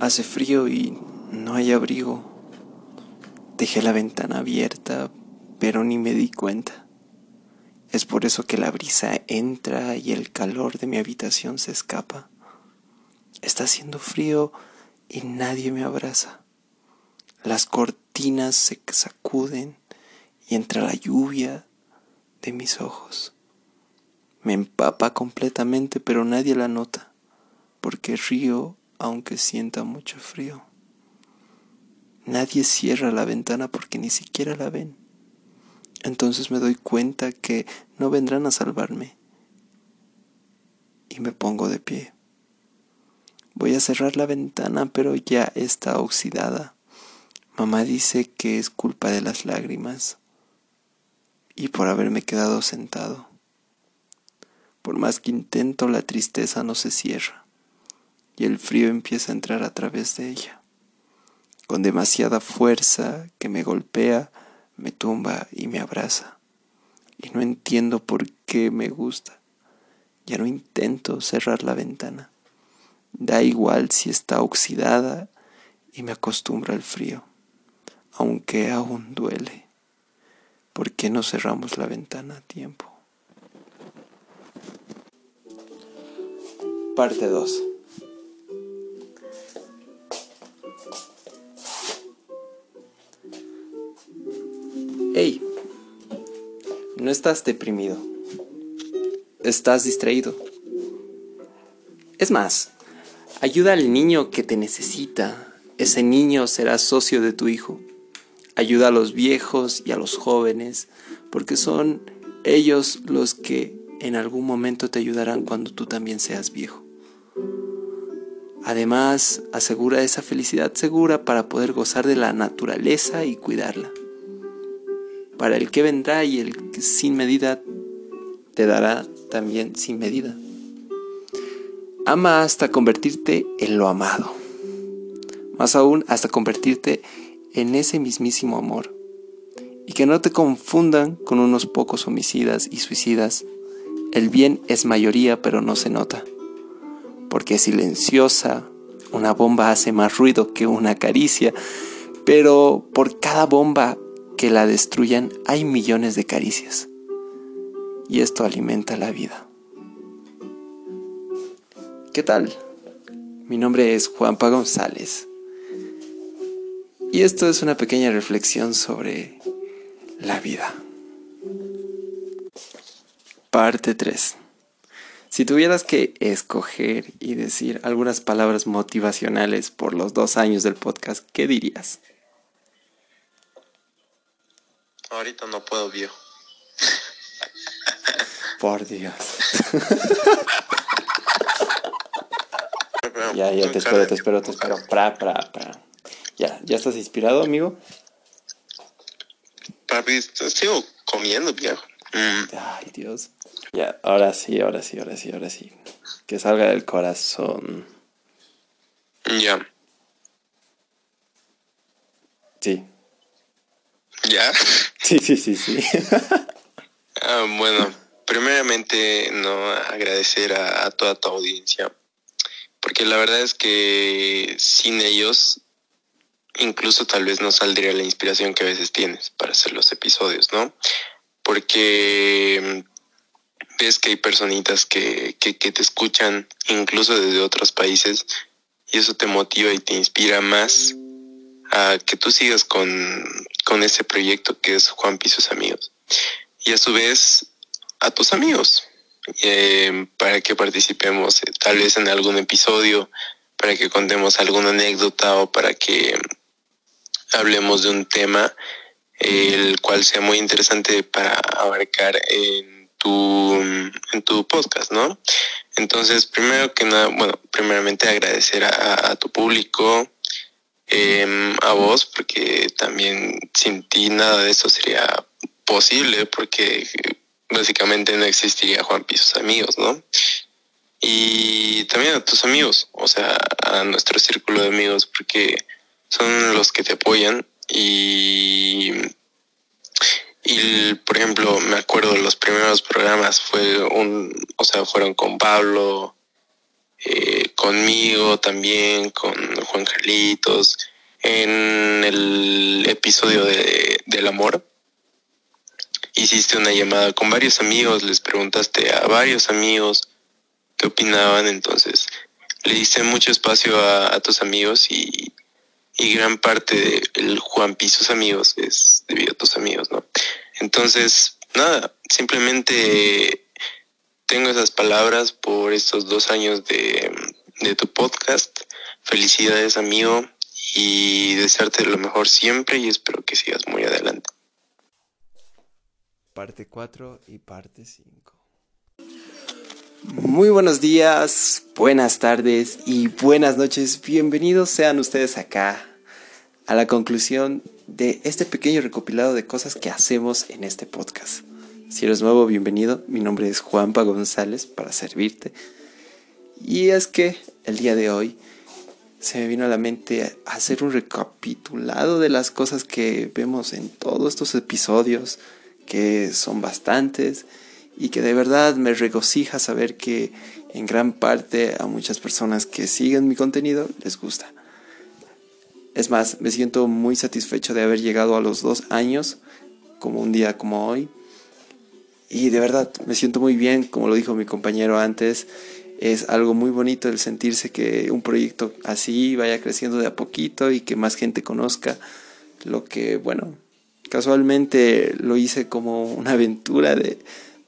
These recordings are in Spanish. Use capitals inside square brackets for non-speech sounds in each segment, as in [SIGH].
Hace frío y no hay abrigo. Dejé la ventana abierta, pero ni me di cuenta. Es por eso que la brisa entra y el calor de mi habitación se escapa. Está haciendo frío y nadie me abraza. Las cortinas se sacuden y entra la lluvia de mis ojos. Me empapa completamente, pero nadie la nota, porque río aunque sienta mucho frío. Nadie cierra la ventana porque ni siquiera la ven. Entonces me doy cuenta que no vendrán a salvarme. Y me pongo de pie. Voy a cerrar la ventana, pero ya está oxidada. Mamá dice que es culpa de las lágrimas y por haberme quedado sentado. Por más que intento, la tristeza no se cierra y el frío empieza a entrar a través de ella. Con demasiada fuerza que me golpea, me tumba y me abraza. Y no entiendo por qué me gusta. Ya no intento cerrar la ventana. Da igual si está oxidada y me acostumbro al frío, aunque aún duele. ¿Por qué no cerramos la ventana a tiempo? Parte 2. Hey, no estás deprimido. Estás distraído. Es más, ayuda al niño que te necesita. Ese niño será socio de tu hijo. Ayuda a los viejos y a los jóvenes, porque son ellos los que en algún momento te ayudarán cuando tú también seas viejo. Además, asegura esa felicidad segura para poder gozar de la naturaleza y cuidarla. Para el que vendrá y el que sin medida te dará también sin medida. Ama hasta convertirte en lo amado. Más aún hasta convertirte en ese mismísimo amor. Y que no te confundan con unos pocos homicidas y suicidas. El bien es mayoría pero no se nota. Porque silenciosa, una bomba hace más ruido que una caricia, pero por cada bomba que la destruyan hay millones de caricias. Y esto alimenta la vida. ¿Qué tal? Mi nombre es Juanpa González y esto es una pequeña reflexión sobre la vida. Parte 3. Si tuvieras que escoger y decir algunas palabras motivacionales por los dos años del podcast, ¿qué dirías? Ahorita no puedo, viejo. Por Dios. ya, ya, te espero, te espero, te espero. Pra, pra, pra. ¿Ya, ¿Ya estás inspirado, amigo? Papi, sigo comiendo, viejo. Mm. Ay, Dios. Ya, ahora sí, ahora sí, ahora sí, ahora sí. Que salga del corazón. Ya. Sí. ¿Ya? Sí, sí, sí, sí. ah, bueno, primeramente, no agradecer a, a toda tu audiencia. Porque la verdad es que sin ellos incluso tal vez no saldría la inspiración que a veces tienes para hacer los episodios, ¿no? Porque mm, ves que hay personitas que, que, te escuchan incluso desde otros países y eso te motiva y te inspira más a que tú sigas con, con ese proyecto que es Juan sus amigos. Y a su vez a tus amigos eh, para que participemos eh, tal vez en algún episodio, para que contemos alguna anécdota o para que hablemos de un tema el cual sea muy interesante para abarcar en tu, en tu podcast, ¿no? Entonces, primero que nada, bueno, primeramente agradecer a, tu público, em, a vos, porque también sin ti nada de esto sería posible, porque básicamente no existiría Juan Pisos amigos, ¿no? Y también a tus amigos, o sea, a nuestro círculo de amigos, porque son los que te apoyan y y por ejemplo me acuerdo los primeros programas fue un o sea fueron con Pablo eh, conmigo también, con Juan Carlitos, en el episodio de, del amor. Hiciste una llamada con varios amigos, les preguntaste a varios amigos qué opinaban, entonces le diste mucho espacio a, tus amigos y, y, gran parte del Juan sus amigos es debido a tus amigos, ¿no? Entonces, nada, simplemente tengo esas palabras por estos dos años de, de tu podcast. Felicidades, amigo, y desearte lo mejor siempre y espero que sigas muy adelante. Parte 4 y parte 5. Muy buenos días, buenas tardes y buenas noches. Bienvenidos sean ustedes acá a la conclusión de este pequeño recopilado de cosas que hacemos en este podcast. Si eres nuevo, bienvenido. Mi nombre es Juanpa González para servirte. Y es que el día de hoy se me vino a la mente hacer un recapitulado de las cosas que vemos en todos estos episodios, que son bastantes y que de verdad me regocija saber que en gran parte a muchas personas que siguen mi contenido les gusta. Es más, me siento muy satisfecho de haber llegado a los dos años, como un día como hoy. Y de verdad, me siento muy bien, como lo dijo mi compañero antes. Es algo muy bonito el sentirse que un proyecto así vaya creciendo de a poquito y que más gente conozca lo que, bueno, casualmente lo hice como una aventura de,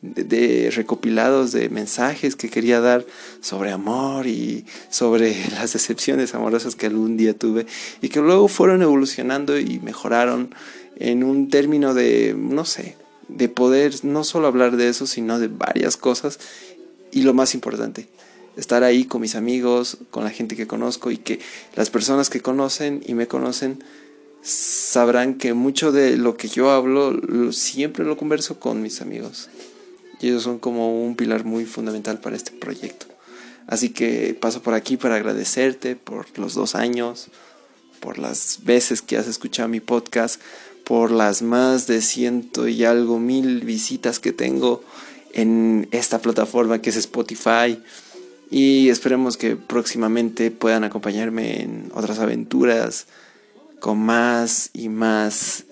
de, recopilados de mensajes que quería dar sobre amor y sobre [LAUGHS] las decepciones amorosas que algún día tuve y que luego fueron evolucionando y mejoraron en un término de, no sé, de poder no solo hablar de eso, sino de varias cosas y lo más importante, estar ahí con mis amigos, con la gente que conozco y que las personas que conocen y me conocen sabrán que mucho de lo que yo hablo siempre lo converso con mis amigos. Y ellos son como un pilar muy fundamental para este proyecto. Así que paso por aquí para agradecerte por los dos años, por las veces que has escuchado mi podcast, por las más de ciento y algo mil visitas que tengo en esta plataforma que es Spotify. Y esperemos que próximamente puedan acompañarme en otras aventuras con más y más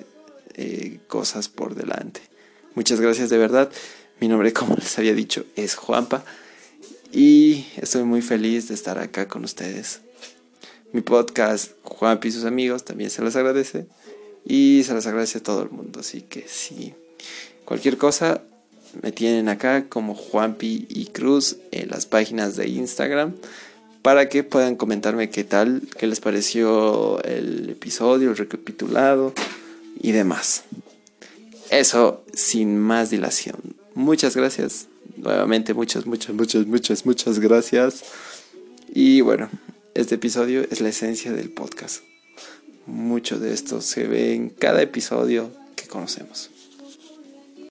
eh, cosas por delante. Muchas gracias de verdad. Mi nombre, [LAUGHS] como les había dicho, es Juanpa y estoy muy feliz de estar acá con ustedes. Mi podcast, Juanpa y sus amigos, también se los agradece y se los agradece a todo el mundo. Así que si cualquier cosa, me tienen acá como Juanpi y Cruz en las páginas de Instagram para que puedan comentarme qué tal, qué les pareció el episodio, el recapitulado y demás. Eso sin más dilación. Muchas gracias. Nuevamente, muchas, muchas, muchas, muchas, muchas gracias. Y bueno, este episodio es la esencia del podcast. Mucho de esto se ve en cada episodio que conocemos.